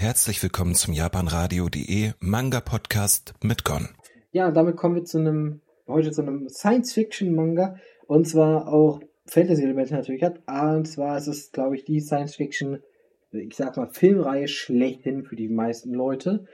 Herzlich willkommen zum japanradio.de Manga Podcast mit Gon. Ja, damit kommen wir zu einem, heute zu einem Science-Fiction-Manga. Und zwar auch Fantasy-Elemente natürlich hat. Und zwar ist es, glaube ich, die Science-Fiction, ich sag mal, Filmreihe schlechthin für die meisten Leute.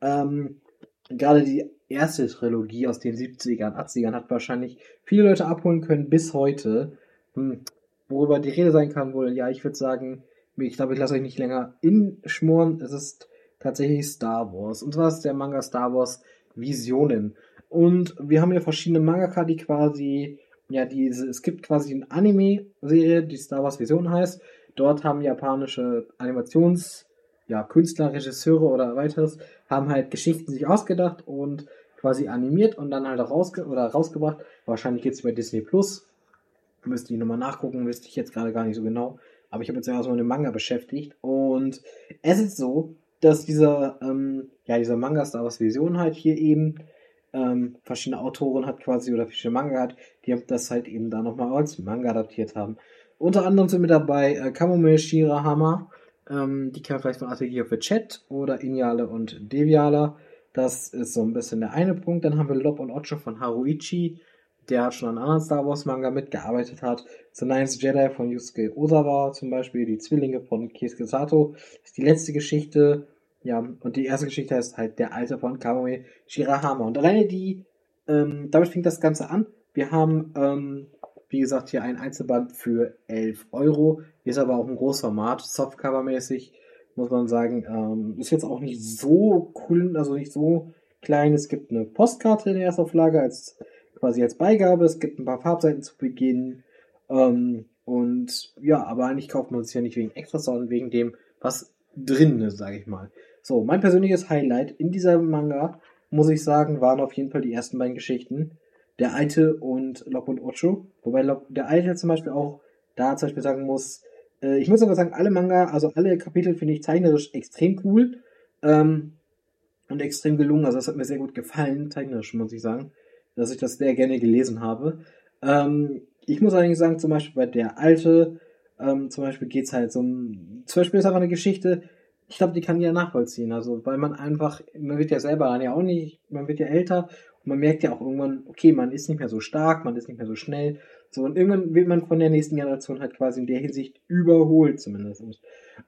Ähm, gerade die erste Trilogie aus den 70ern, 80ern hat wahrscheinlich viele Leute abholen können bis heute. Hm, worüber die Rede sein kann wohl, ja, ich würde sagen, ich glaube, ich lasse euch nicht länger inschmoren. Es ist tatsächlich Star Wars. Und zwar ist der Manga Star Wars Visionen. Und wir haben hier verschiedene Mangaka, die quasi, ja, diese, es gibt quasi eine Anime-Serie, die Star Wars Vision heißt. Dort haben japanische Animations- ja, Künstler, Regisseure oder weiteres haben halt Geschichten sich ausgedacht und quasi animiert und dann halt rausge oder rausgebracht. Wahrscheinlich geht es bei Disney Plus. Müsste ich nochmal nachgucken, wüsste ich jetzt gerade gar nicht so genau. Aber ich habe jetzt erstmal mit dem Manga beschäftigt. Und es ist so, dass dieser, ähm, ja, dieser Manga Star Wars Vision halt hier eben ähm, verschiedene Autoren hat quasi oder verschiedene Manga hat, die haben das halt eben da nochmal als Manga adaptiert haben. Unter anderem sind mit dabei äh, Kamome Shirahama, ähm, die kennen vielleicht von Artegie of the Chat oder Inyale und Deviala. Das ist so ein bisschen der eine Punkt. Dann haben wir Lob und Ocho von Haruichi, der schon an anderen Star Wars Manga mitgearbeitet hat. The Ninth Jedi von Yusuke Osawa zum Beispiel, die Zwillinge von Keisuke Sato. Das ist die letzte Geschichte. Ja, und die erste Geschichte heißt halt Der Alte von Kamui Shirahama. Und alleine die, ähm, damit fängt das Ganze an. Wir haben, ähm, wie gesagt, hier ein Einzelband für 11 Euro. Ist aber auch ein Großformat, Softcover-mäßig, muss man sagen. Ähm, ist jetzt auch nicht so cool, also nicht so klein. Es gibt eine Postkarte in der Erstauflage als quasi als Beigabe. Es gibt ein paar Farbseiten zu Beginn. Ähm, und ja, aber eigentlich kauft man es ja nicht wegen Extras, sondern wegen dem, was drin ist, sage ich mal. So, mein persönliches Highlight in dieser Manga, muss ich sagen, waren auf jeden Fall die ersten beiden Geschichten. Der Alte und Lop und Ocho. Wobei Lop, der Alte zum Beispiel auch da zum Beispiel sagen muss, äh, ich muss aber sagen, alle Manga, also alle Kapitel finde ich zeichnerisch extrem cool ähm, und extrem gelungen. Also das hat mir sehr gut gefallen, zeichnerisch muss ich sagen dass ich das sehr gerne gelesen habe. Ähm, ich muss allerdings sagen, zum Beispiel bei der Alte, ähm, zum Beispiel geht's halt so um, zum Beispiel ist einfach eine Geschichte, ich glaube, die kann jeder nachvollziehen. Also, weil man einfach, man wird ja selber dann ja auch nicht, man wird ja älter und man merkt ja auch irgendwann, okay, man ist nicht mehr so stark, man ist nicht mehr so schnell. So, und irgendwann wird man von der nächsten Generation halt quasi in der Hinsicht überholt, zumindest.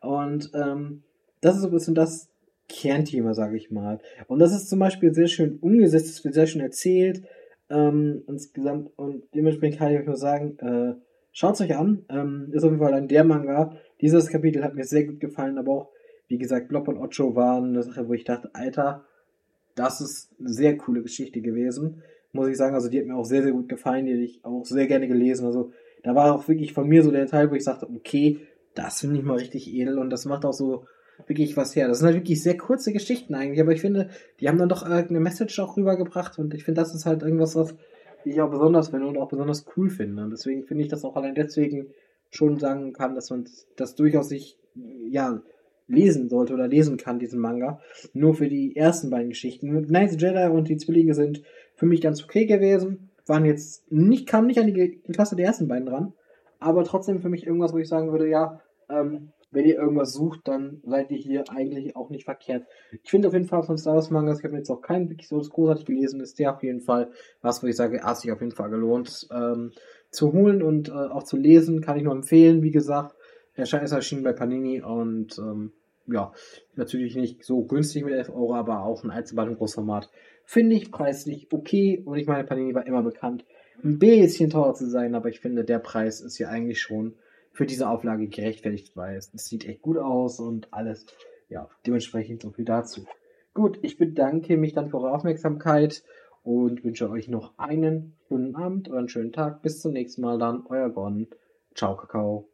Und ähm, das ist so ein bisschen das Kernthema, sage ich mal. Und das ist zum Beispiel sehr schön umgesetzt, es wird sehr schön erzählt ähm, insgesamt. Und dementsprechend kann ich euch nur sagen, äh, schaut euch an. Ähm, ist auf jeden Fall ein der Manga. Dieses Kapitel hat mir sehr gut gefallen, aber auch, wie gesagt, Blob und Ocho waren eine Sache, wo ich dachte, Alter, das ist eine sehr coole Geschichte gewesen. Muss ich sagen, also die hat mir auch sehr, sehr gut gefallen, die hätte ich auch sehr gerne gelesen. Also da war auch wirklich von mir so der Teil, wo ich sagte, okay, das finde ich mal richtig edel und das macht auch so wirklich was her. Das sind halt wirklich sehr kurze Geschichten eigentlich, aber ich finde, die haben dann doch irgendeine Message auch rübergebracht und ich finde, das ist halt irgendwas, was ich auch besonders finde und auch besonders cool finde. Und deswegen finde ich das auch allein deswegen schon sagen kann, dass man das durchaus sich, ja, lesen sollte oder lesen kann, diesen Manga. Nur für die ersten beiden Geschichten. Nice Jedi und die Zwillinge sind für mich ganz okay gewesen. Waren jetzt nicht, kamen nicht an die Klasse der ersten beiden dran. Aber trotzdem für mich irgendwas, wo ich sagen würde, ja, ähm, wenn ihr irgendwas sucht, dann seid ihr hier eigentlich auch nicht verkehrt. Ich finde auf jeden Fall von Star Wars Mangas, ich habe jetzt auch keinen wirklich so großartig gelesen, ist der auf jeden Fall was, wo ich sage, hat sich auf jeden Fall gelohnt ähm, zu holen und äh, auch zu lesen, kann ich nur empfehlen, wie gesagt. Er ist erschienen bei Panini und ähm, ja, natürlich nicht so günstig mit 11 Euro, aber auch ein Einzelband im Großformat. Finde ich preislich okay und ich meine, Panini war immer bekannt, ein bisschen teuer zu sein, aber ich finde, der Preis ist hier eigentlich schon für diese Auflage gerechtfertigt, weil es, sieht echt gut aus und alles. Ja, dementsprechend so viel dazu. Gut, ich bedanke mich dann für eure Aufmerksamkeit und wünsche euch noch einen schönen Abend oder einen schönen Tag. Bis zum nächsten Mal dann, euer Gon. Ciao, Kakao.